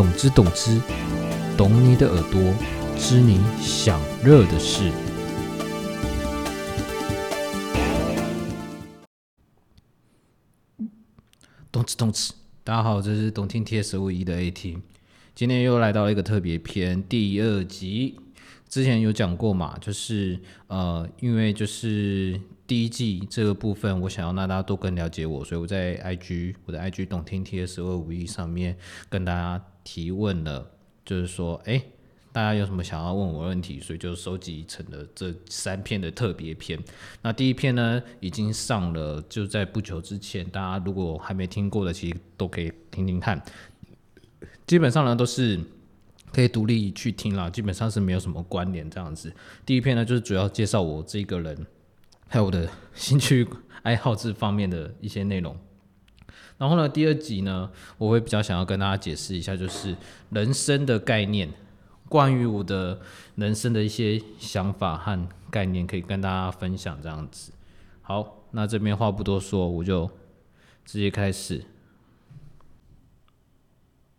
懂之懂之，懂你的耳朵，知你想热的事。懂之懂之，大家好，这是懂听 T S 五一的 A T，今天又来到了一个特别篇第二集。之前有讲过嘛，就是呃，因为就是第一季这个部分，我想要让大家都更了解我，所以我在 IG 我的 IG 懂听 T S 二五一上面跟大家提问了，就是说，哎，大家有什么想要问我问题，所以就收集成了这三篇的特别篇。那第一篇呢，已经上了，就在不久之前，大家如果还没听过的，其实都可以听听看。基本上呢，都是。可以独立去听啦，基本上是没有什么关联这样子。第一篇呢，就是主要介绍我这个人，还有我的兴趣爱好这方面的一些内容。然后呢，第二集呢，我会比较想要跟大家解释一下，就是人生的概念，关于我的人生的一些想法和概念，可以跟大家分享这样子。好，那这边话不多说，我就直接开始。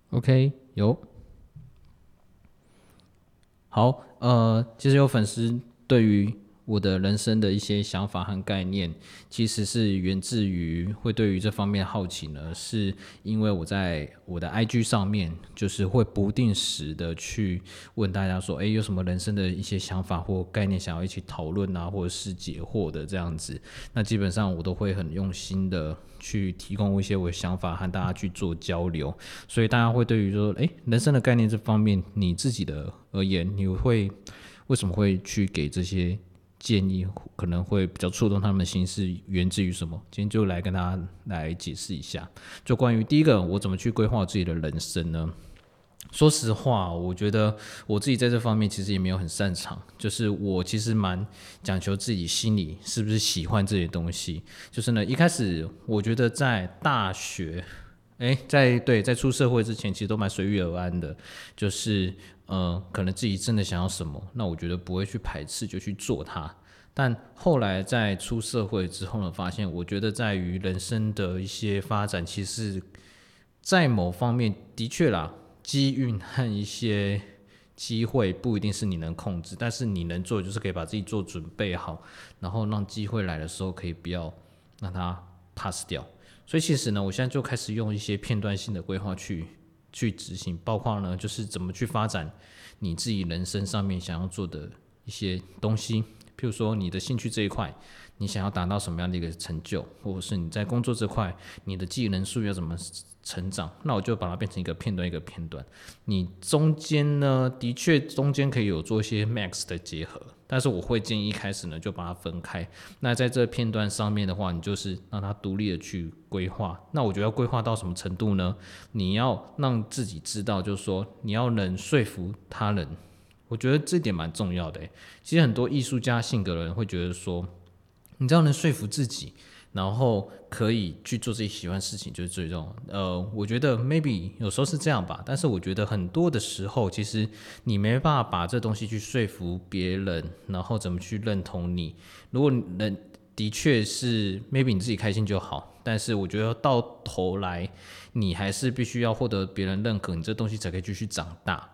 OK，有。好，呃，其实有粉丝对于我的人生的一些想法和概念，其实是源自于会对于这方面好奇呢，是因为我在我的 IG 上面，就是会不定时的去问大家说，诶，有什么人生的一些想法或概念想要一起讨论啊，或者是解惑的这样子，那基本上我都会很用心的。去提供一些我的想法和大家去做交流，所以大家会对于说，诶人生的概念这方面，你自己的而言，你会为什么会去给这些建议？可能会比较触动他们的心，是源自于什么？今天就来跟大家来解释一下，就关于第一个，我怎么去规划自己的人生呢？说实话，我觉得我自己在这方面其实也没有很擅长。就是我其实蛮讲求自己心里是不是喜欢这些东西。就是呢，一开始我觉得在大学，哎，在对在出社会之前，其实都蛮随遇而安的。就是呃，可能自己真的想要什么，那我觉得不会去排斥，就去做它。但后来在出社会之后呢，发现我觉得在于人生的一些发展，其实，在某方面的确啦。机运和一些机会不一定是你能控制，但是你能做就是可以把自己做准备好，然后让机会来的时候可以不要让它 pass 掉。所以其实呢，我现在就开始用一些片段性的规划去去执行，包括呢就是怎么去发展你自己人生上面想要做的一些东西，譬如说你的兴趣这一块，你想要达到什么样的一个成就，或者是你在工作这块你的技能数要怎么。成长，那我就把它变成一个片段一个片段。你中间呢，的确中间可以有做一些 max 的结合，但是我会建议一开始呢就把它分开。那在这片段上面的话，你就是让它独立的去规划。那我觉得要规划到什么程度呢？你要让自己知道，就是说你要能说服他人。我觉得这点蛮重要的。其实很多艺术家性格的人会觉得说，你只要能说服自己。然后可以去做自己喜欢的事情，就是最重要。呃，我觉得 maybe 有时候是这样吧，但是我觉得很多的时候，其实你没办法把这东西去说服别人，然后怎么去认同你。如果能的确是 maybe 你自己开心就好，但是我觉得到头来，你还是必须要获得别人认可，你这东西才可以继续长大。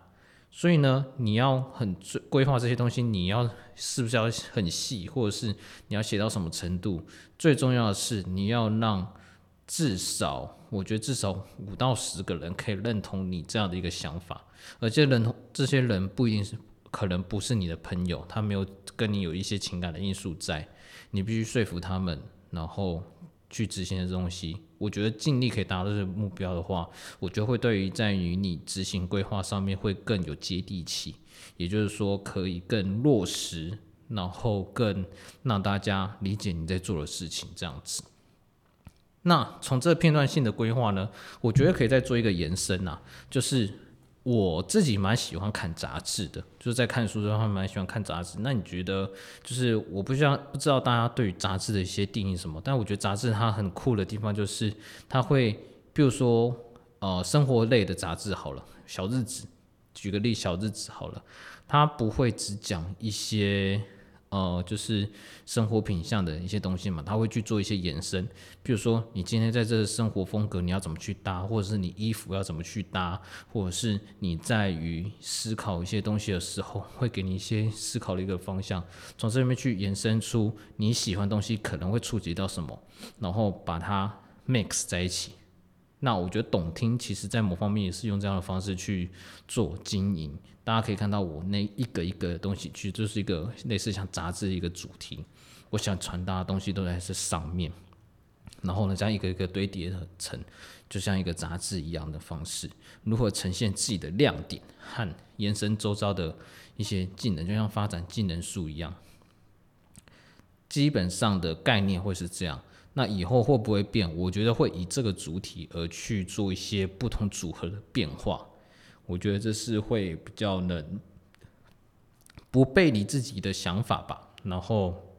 所以呢，你要很规划这些东西，你要是不是要很细，或者是你要写到什么程度？最重要的是，你要让至少，我觉得至少五到十个人可以认同你这样的一个想法，而且认同这些人不一定是，可能不是你的朋友，他没有跟你有一些情感的因素在，你必须说服他们，然后。去执行的东西，我觉得尽力可以达到这个目标的话，我觉得会对于在于你执行规划上面会更有接地气，也就是说可以更落实，然后更让大家理解你在做的事情这样子。那从这个片段性的规划呢，我觉得可以再做一个延伸啊，就是。我自己蛮喜欢看杂志的，就是在看书的时候蛮喜欢看杂志。那你觉得，就是我不知道不知道大家对于杂志的一些定义什么？但我觉得杂志它很酷的地方就是它会，比如说呃生活类的杂志好了，小日子，举个例，小日子好了，它不会只讲一些呃，就是生活品相的一些东西嘛，他会去做一些延伸。比如说，你今天在这生活风格，你要怎么去搭，或者是你衣服要怎么去搭，或者是你在于思考一些东西的时候，会给你一些思考的一个方向，从这里面去延伸出你喜欢东西可能会触及到什么，然后把它 mix 在一起。那我觉得懂听，其实在某方面也是用这样的方式去做经营。大家可以看到我那一个一个东西，其实就是一个类似像杂志一个主题。我想传达的东西都在这上面，然后呢，这样一个一个堆叠成，就像一个杂志一样的方式，如何呈现自己的亮点和延伸周遭的一些技能，就像发展技能树一样。基本上的概念会是这样。那以后会不会变？我觉得会以这个主体而去做一些不同组合的变化。我觉得这是会比较能不背离自己的想法吧，然后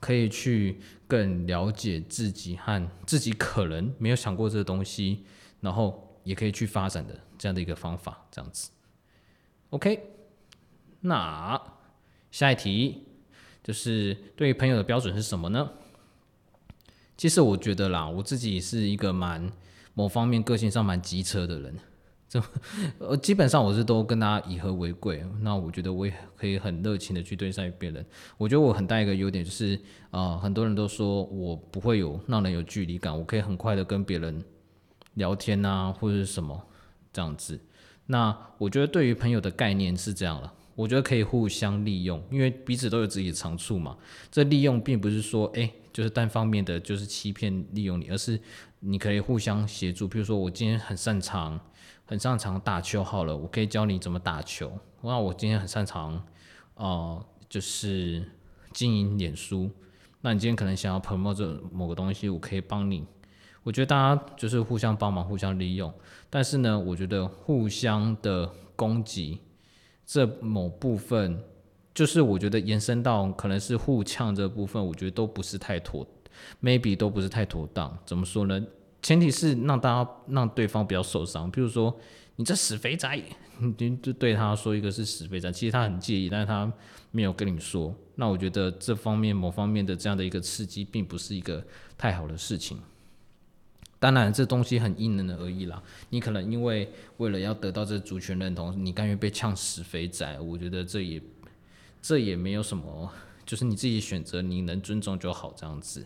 可以去更了解自己和自己可能没有想过这个东西，然后也可以去发展的这样的一个方法，这样子。OK，那下一题就是对于朋友的标准是什么呢？其实我觉得啦，我自己是一个蛮某方面个性上蛮机车的人，这 呃基本上我是都跟大家以和为贵。那我觉得我也可以很热情的去对待别人。我觉得我很大一个优点就是啊，很多人都说我不会有让人有距离感，我可以很快的跟别人聊天啊，或者是什么这样子。那我觉得对于朋友的概念是这样了，我觉得可以互相利用，因为彼此都有自己的长处嘛。这利用并不是说哎。就是单方面的，就是欺骗利用你，而是你可以互相协助。比如说，我今天很擅长，很擅长打球，好了，我可以教你怎么打球。那我今天很擅长，呃，就是经营脸书。那你今天可能想要 promote 这某个东西，我可以帮你。我觉得大家就是互相帮忙，互相利用。但是呢，我觉得互相的攻击这某部分。就是我觉得延伸到可能是互呛这部分，我觉得都不是太妥，maybe 都不是太妥当。怎么说呢？前提是让大家让对方不要受伤。比如说你这死肥宅，你就对他说一个是死肥宅，其实他很介意，但是他没有跟你说。那我觉得这方面某方面的这样的一个刺激，并不是一个太好的事情。当然，这东西很因人而异啦。你可能因为为了要得到这主权认同，你甘愿被呛死肥宅，我觉得这也。这也没有什么，就是你自己选择，你能尊重就好这样子。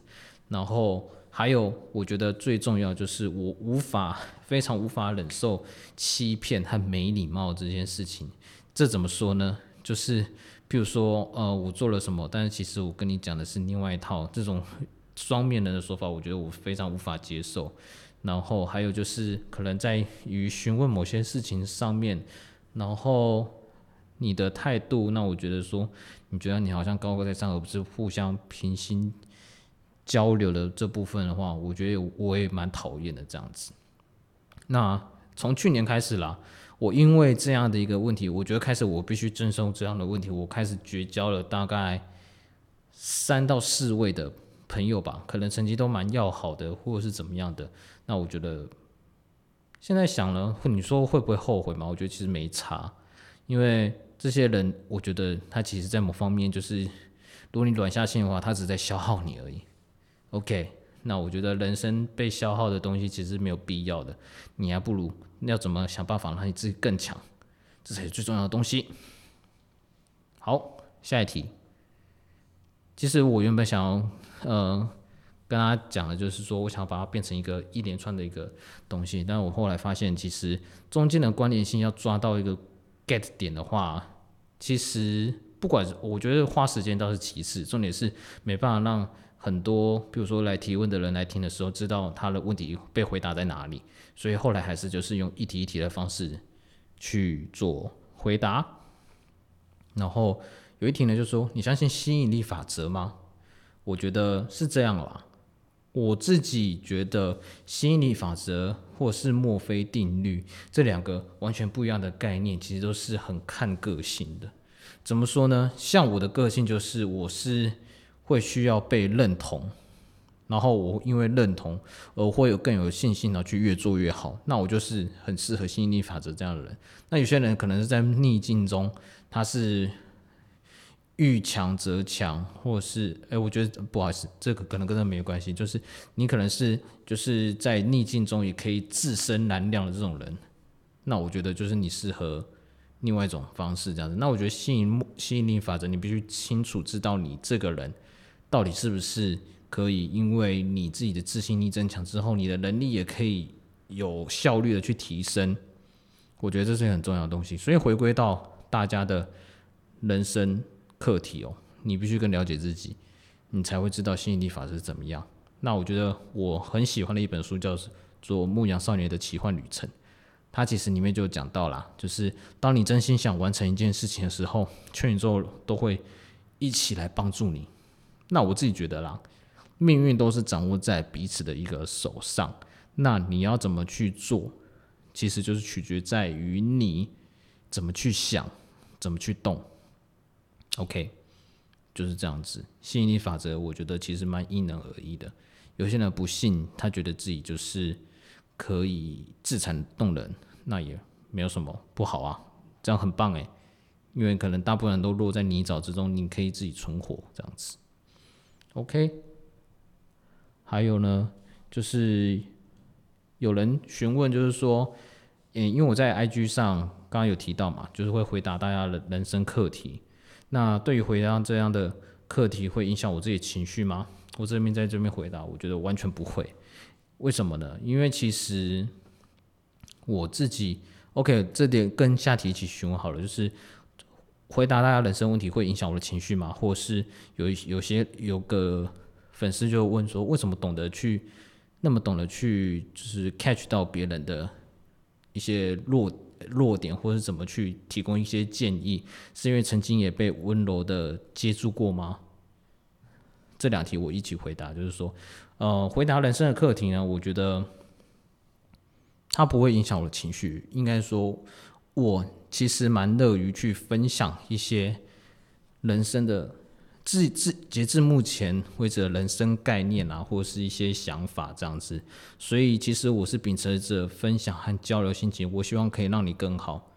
然后还有，我觉得最重要就是我无法非常无法忍受欺骗和没礼貌这件事情。这怎么说呢？就是比如说，呃，我做了什么，但是其实我跟你讲的是另外一套，这种双面人的说法，我觉得我非常无法接受。然后还有就是可能在于询问某些事情上面，然后。你的态度，那我觉得说，你觉得你好像高高在上，而不是互相平心交流的这部分的话，我觉得我也蛮讨厌的这样子。那从去年开始啦，我因为这样的一个问题，我觉得开始我必须征收这样的问题，我开始绝交了大概三到四位的朋友吧，可能成绩都蛮要好的，或者是怎么样的。那我觉得现在想了，你说会不会后悔嘛？我觉得其实没差，因为。这些人，我觉得他其实，在某方面就是，如果你软下心的话，他只是在消耗你而已。OK，那我觉得人生被消耗的东西其实没有必要的，你还不如要怎么想办法让你自己更强，这才是最重要的东西。好，下一题。其实我原本想要，呃，跟大家讲的就是说，我想把它变成一个一连串的一个东西，但我后来发现，其实中间的关联性要抓到一个 get 点的话。其实不管我觉得花时间倒是其次，重点是没办法让很多，比如说来提问的人来听的时候，知道他的问题被回答在哪里。所以后来还是就是用一题一题的方式去做回答。然后有一题呢，就说你相信吸引力法则吗？我觉得是这样啦。我自己觉得吸引力法则或是墨菲定律这两个完全不一样的概念，其实都是很看个性的。怎么说呢？像我的个性就是，我是会需要被认同，然后我因为认同而会有更有信心的去越做越好。那我就是很适合吸引力法则这样的人。那有些人可能是在逆境中，他是遇强则强，或是哎，我觉得不好意思，这个可能跟这没有关系，就是你可能是就是在逆境中也可以自身难量的这种人，那我觉得就是你适合另外一种方式这样子。那我觉得吸引吸引力法则，你必须清楚知道你这个人到底是不是可以，因为你自己的自信力增强之后，你的能力也可以有效率的去提升。我觉得这是很重要的东西，所以回归到大家的人生。课题哦，你必须更了解自己，你才会知道吸引力法则是怎么样。那我觉得我很喜欢的一本书叫做《牧羊少年的奇幻旅程》，它其实里面就讲到啦，就是当你真心想完成一件事情的时候，全宇宙都会一起来帮助你。那我自己觉得啦，命运都是掌握在彼此的一个手上，那你要怎么去做，其实就是取决在于你怎么去想，怎么去动。OK，就是这样子。吸引力法则，我觉得其实蛮因人而异的。有些人不信，他觉得自己就是可以自产动人，那也没有什么不好啊，这样很棒诶。因为可能大部分人都落在泥沼之中，你可以自己存活这样子。OK，还有呢，就是有人询问，就是说，嗯，因为我在 IG 上刚刚有提到嘛，就是会回答大家的人生课题。那对于回答这样的课题，会影响我自己情绪吗？我这边在这边回答，我觉得完全不会。为什么呢？因为其实我自己，OK，这点跟下题一起询问好了，就是回答大家人生问题会影响我的情绪吗？或是有有些有个粉丝就问说，为什么懂得去那么懂得去就是 catch 到别人的一些弱。弱点，或是怎么去提供一些建议，是因为曾经也被温柔的接触过吗？这两题我一起回答，就是说，呃，回答人生的课题呢，我觉得它不会影响我的情绪，应该说，我其实蛮乐于去分享一些人生的。至至截至目前为止的人生概念啊，或是一些想法这样子，所以其实我是秉持着分享和交流心情，我希望可以让你更好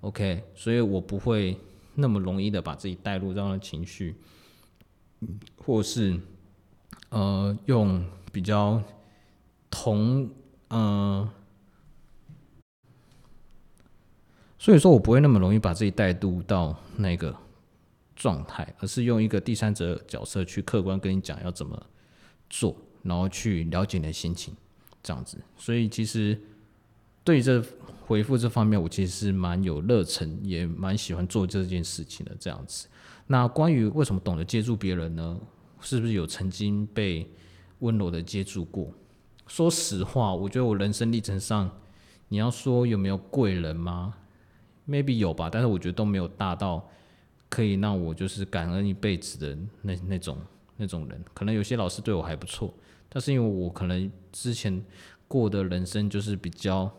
，OK，所以我不会那么容易的把自己带入这样的情绪，或是呃用比较同呃，所以说我不会那么容易把自己带入到那个。状态，而是用一个第三者角色去客观跟你讲要怎么做，然后去了解你的心情，这样子。所以其实对这回复这方面，我其实是蛮有热忱，也蛮喜欢做这件事情的。这样子。那关于为什么懂得接住别人呢？是不是有曾经被温柔的接住过？说实话，我觉得我人生历程上，你要说有没有贵人吗？Maybe 有吧，但是我觉得都没有大到。可以让我就是感恩一辈子的那那种那种人，可能有些老师对我还不错，但是因为我可能之前过的人生就是比较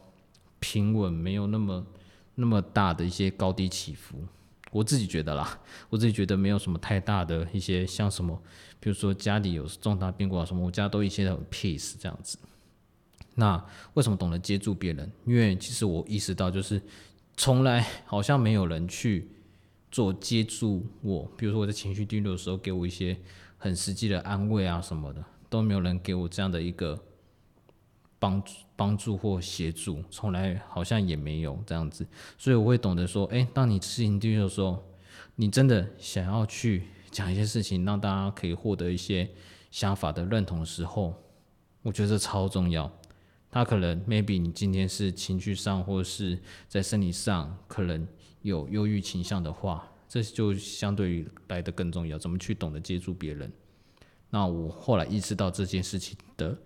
平稳，没有那么那么大的一些高低起伏，我自己觉得啦，我自己觉得没有什么太大的一些像什么，比如说家里有重大变故啊什么，我家都一切很 peace 这样子。那为什么懂得接住别人？因为其实我意识到就是从来好像没有人去。做接住我，比如说我在情绪低落的时候，给我一些很实际的安慰啊什么的，都没有人给我这样的一个帮助、帮助或协助，从来好像也没有这样子，所以我会懂得说，哎，当你事情低落的时候，你真的想要去讲一些事情，让大家可以获得一些想法的认同的时候，我觉得这超重要。他可能 maybe 你今天是情绪上或是在生理上可能。有忧郁倾向的话，这就相对于来的更重要。怎么去懂得接触别人？那我后来意识到这件事情的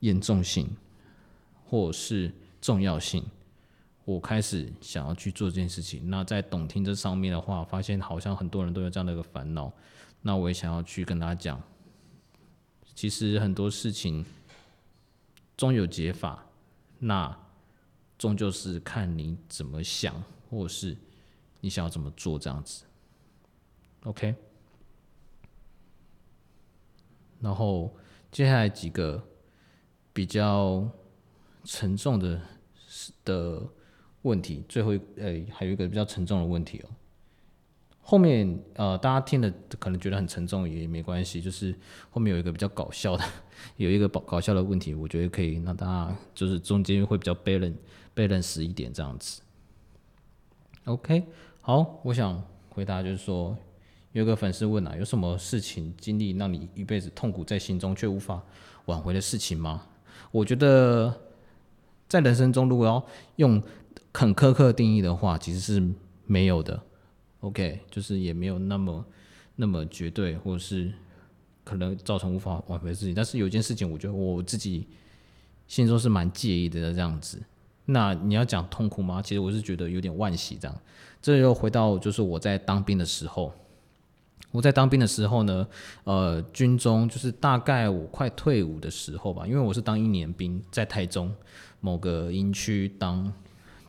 严重性，或是重要性，我开始想要去做这件事情。那在懂听这上面的话，发现好像很多人都有这样的一个烦恼。那我也想要去跟他讲，其实很多事情终有解法，那终究是看你怎么想，或是。你想要怎么做这样子？OK，然后接下来几个比较沉重的的问题，最后呃还有一个比较沉重的问题哦。后面呃，大家听的可能觉得很沉重也没关系，就是后面有一个比较搞笑的，有一个搞搞笑的问题，我觉得可以让大家就是中间会比较 balance balance 一点这样子。OK，好，我想回答就是说，有个粉丝问啊，有什么事情经历让你一辈子痛苦在心中却无法挽回的事情吗？我觉得在人生中如果要用很苛刻定义的话，其实是没有的。OK，就是也没有那么那么绝对，或者是可能造成无法挽回自己。但是有一件事情，我觉得我自己心中是蛮介意的这样子。那你要讲痛苦吗？其实我是觉得有点惋惜这样。这又回到就是我在当兵的时候，我在当兵的时候呢，呃，军中就是大概我快退伍的时候吧，因为我是当一年兵，在台中某个营区当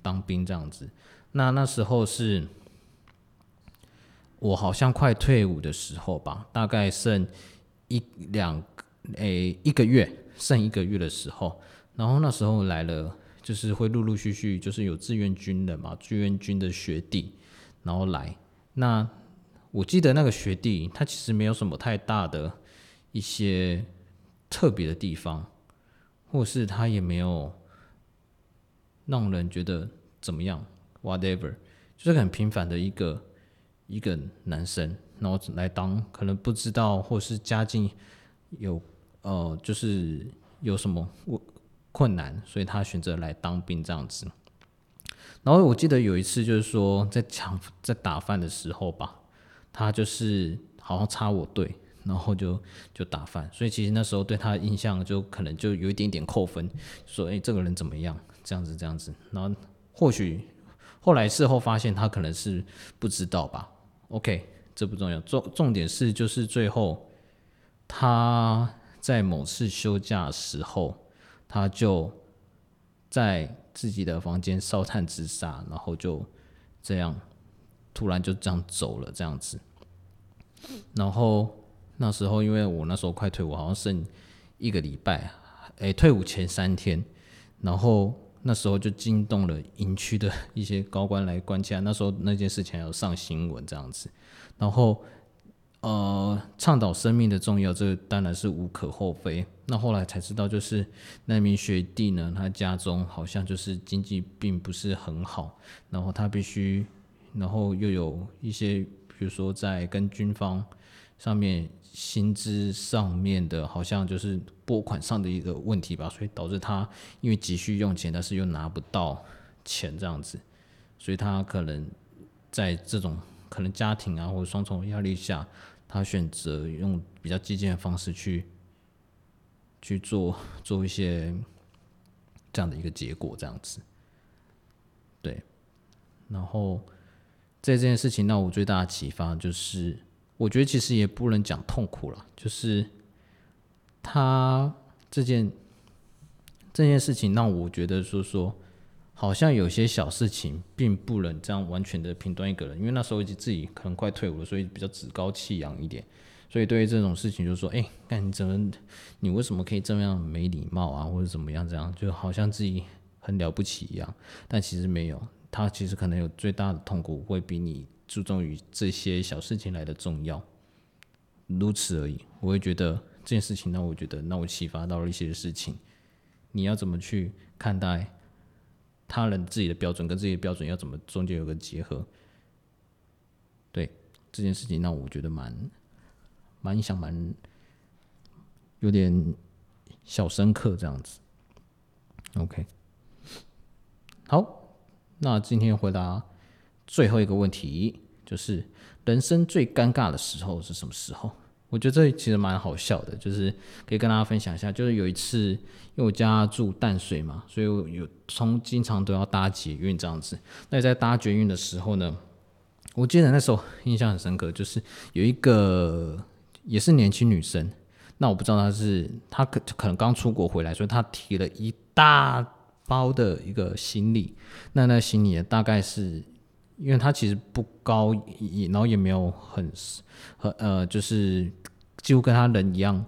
当兵这样子。那那时候是。我好像快退伍的时候吧，大概剩一两诶一个月，剩一个月的时候，然后那时候来了，就是会陆陆续续就是有志愿军的嘛，志愿军的学弟，然后来。那我记得那个学弟他其实没有什么太大的一些特别的地方，或是他也没有让人觉得怎么样，whatever，就是很平凡的一个。一个男生，然后来当，可能不知道或是家境有呃，就是有什么困困难，所以他选择来当兵这样子。然后我记得有一次，就是说在抢在打饭的时候吧，他就是好像插我队，然后就就打饭，所以其实那时候对他的印象就可能就有一点点扣分，说哎这个人怎么样，这样子这样子。然后或许后来事后发现他可能是不知道吧。OK，这不重要，重重点是就是最后他在某次休假时候，他就在自己的房间烧炭自杀，然后就这样突然就这样走了这样子。然后那时候因为我那时候快退伍，好像剩一个礼拜，哎，退伍前三天，然后。那时候就惊动了营区的一些高官来关切，那时候那件事情要上新闻这样子，然后呃倡导生命的重要，这当然是无可厚非。那后来才知道，就是那名学弟呢，他家中好像就是经济并不是很好，然后他必须，然后又有一些，比如说在跟军方上面。薪资上面的，好像就是拨款上的一个问题吧，所以导致他因为急需用钱，但是又拿不到钱这样子，所以他可能在这种可能家庭啊或者双重压力下，他选择用比较激进的方式去去做做一些这样的一个结果这样子，对，然后在这件事情让我最大的启发就是。我觉得其实也不能讲痛苦了，就是他这件这件事情让我觉得说说，好像有些小事情并不能这样完全的评断一个人，因为那时候自己可能快退伍了，所以比较趾高气扬一点，所以对于这种事情就说，哎，那你怎么，你为什么可以这么样没礼貌啊，或者怎么样这样，就好像自己很了不起一样，但其实没有，他其实可能有最大的痛苦会比你。注重于这些小事情来的重要，如此而已。我会觉得这件事情让我觉得让我启发到了一些事情。你要怎么去看待他人自己的标准跟自己的标准要怎么中间有个结合？对这件事情让我觉得蛮蛮印象蛮有点小深刻这样子。OK，好，那今天回答。最后一个问题就是，人生最尴尬的时候是什么时候？我觉得这其实蛮好笑的，就是可以跟大家分享一下。就是有一次，因为我家住淡水嘛，所以我有从经常都要搭捷运这样子。那在搭捷运的时候呢，我记得那时候印象很深刻，就是有一个也是年轻女生，那我不知道她是她可可能刚出国回来，所以她提了一大包的一个行李。那那行李大概是。因为他其实不高，也然后也没有很很呃，就是几乎跟他人一样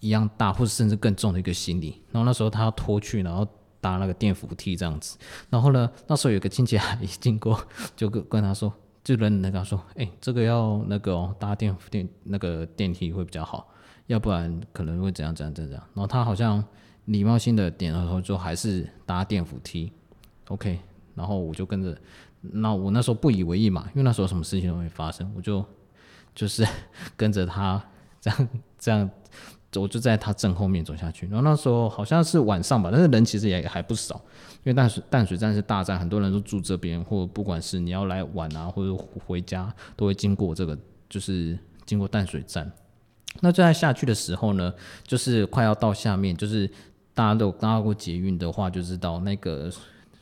一样大，或者甚至更重的一个行李。然后那时候他要拖去，然后搭那个电扶梯这样子。然后呢，那时候有个亲戚阿姨经过，就跟跟他说：“就冷冷的跟他说，哎、这个要那个、哦、搭电电那个电梯会比较好，要不然可能会怎样怎样怎样。然后他好像礼貌性的点了头，就还是搭电扶梯。OK，然后我就跟着，那我那时候不以为意嘛，因为那时候什么事情都没发生，我就就是 跟着他这样这样，我就在他正后面走下去。然后那时候好像是晚上吧，但是人其实也还不少，因为淡水淡水站是大站，很多人都住这边，或不管是你要来玩啊，或者回家，都会经过这个，就是经过淡水站。那就在下去的时候呢，就是快要到下面，就是大家都搭过捷运的话，就知道那个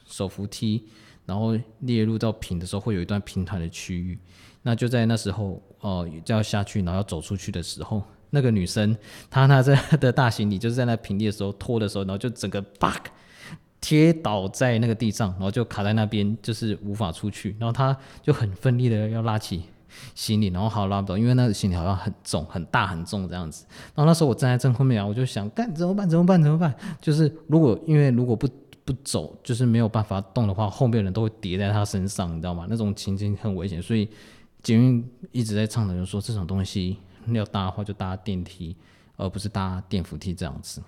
手扶梯，然后列入到平的时候，会有一段平坦的区域。那就在那时候，呃，就要下去，然后要走出去的时候，那个女生她拿着的大行李，就是在那平地的时候拖的时候，然后就整个 bug 贴倒在那个地上，然后就卡在那边，就是无法出去。然后她就很奋力的要拉起行李，然后好拉不动，因为那个行李好像很重、很大、很重这样子。然后那时候我站在正后面啊，我就想，干怎么办？怎么办？怎么办？就是如果因为如果不不走，就是没有办法动的话，后面人都会叠在他身上，你知道吗？那种情景很危险，所以捷运一直在倡导，就说这种东西要搭的话就搭电梯，而不是搭电扶梯这样子。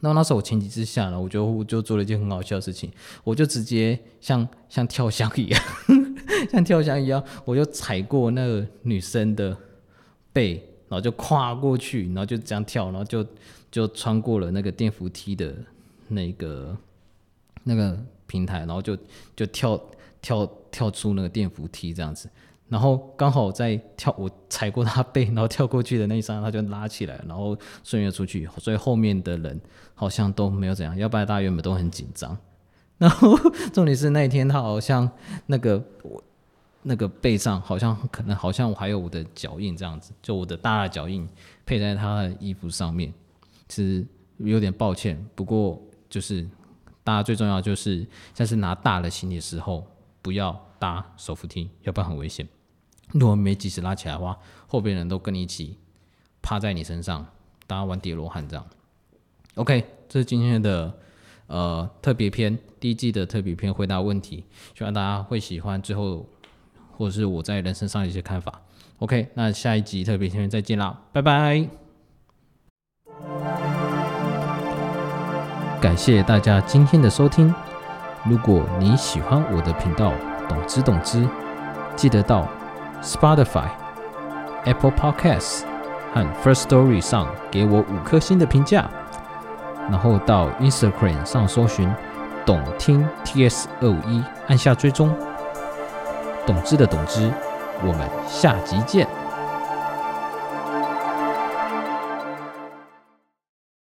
那那时候我情急之下呢，我就我就做了一件很好笑的事情，我就直接像像跳箱一样，像跳箱一样，我就踩过那个女生的背，然后就跨过去，然后就这样跳，然后就就穿过了那个电扶梯的那个那个平台，然后就就跳跳跳出那个电扶梯这样子，然后刚好在跳我踩过他背，然后跳过去的那一刹那，他就拉起来，然后顺利出去，所以后面的人好像都没有怎样，要不然大家原本都很紧张。然后重点是那一天他好像那个我那个背上好像可能好像我还有我的脚印这样子，就我的大脚印配在他的衣服上面，其实有点抱歉，不过就是大家最重要就是像是拿大的行李的时候，不要搭手扶梯，要不然很危险。如果没及时拉起来的话，后边人都跟你一起趴在你身上，大家玩叠罗汉这样。OK，这是今天的呃特别篇，第一季的特别篇回答问题，希望大家会喜欢。最后或者是我在人生上的一些看法。OK，那下一集特别篇再见啦，拜拜。感谢大家今天的收听。如果你喜欢我的频道，懂之懂之，记得到 Spotify、Apple Podcasts 和 First Story 上给我五颗星的评价，然后到 Instagram 上搜寻“懂听 TS 二五一”，按下追踪。懂之的懂之，我们下集见。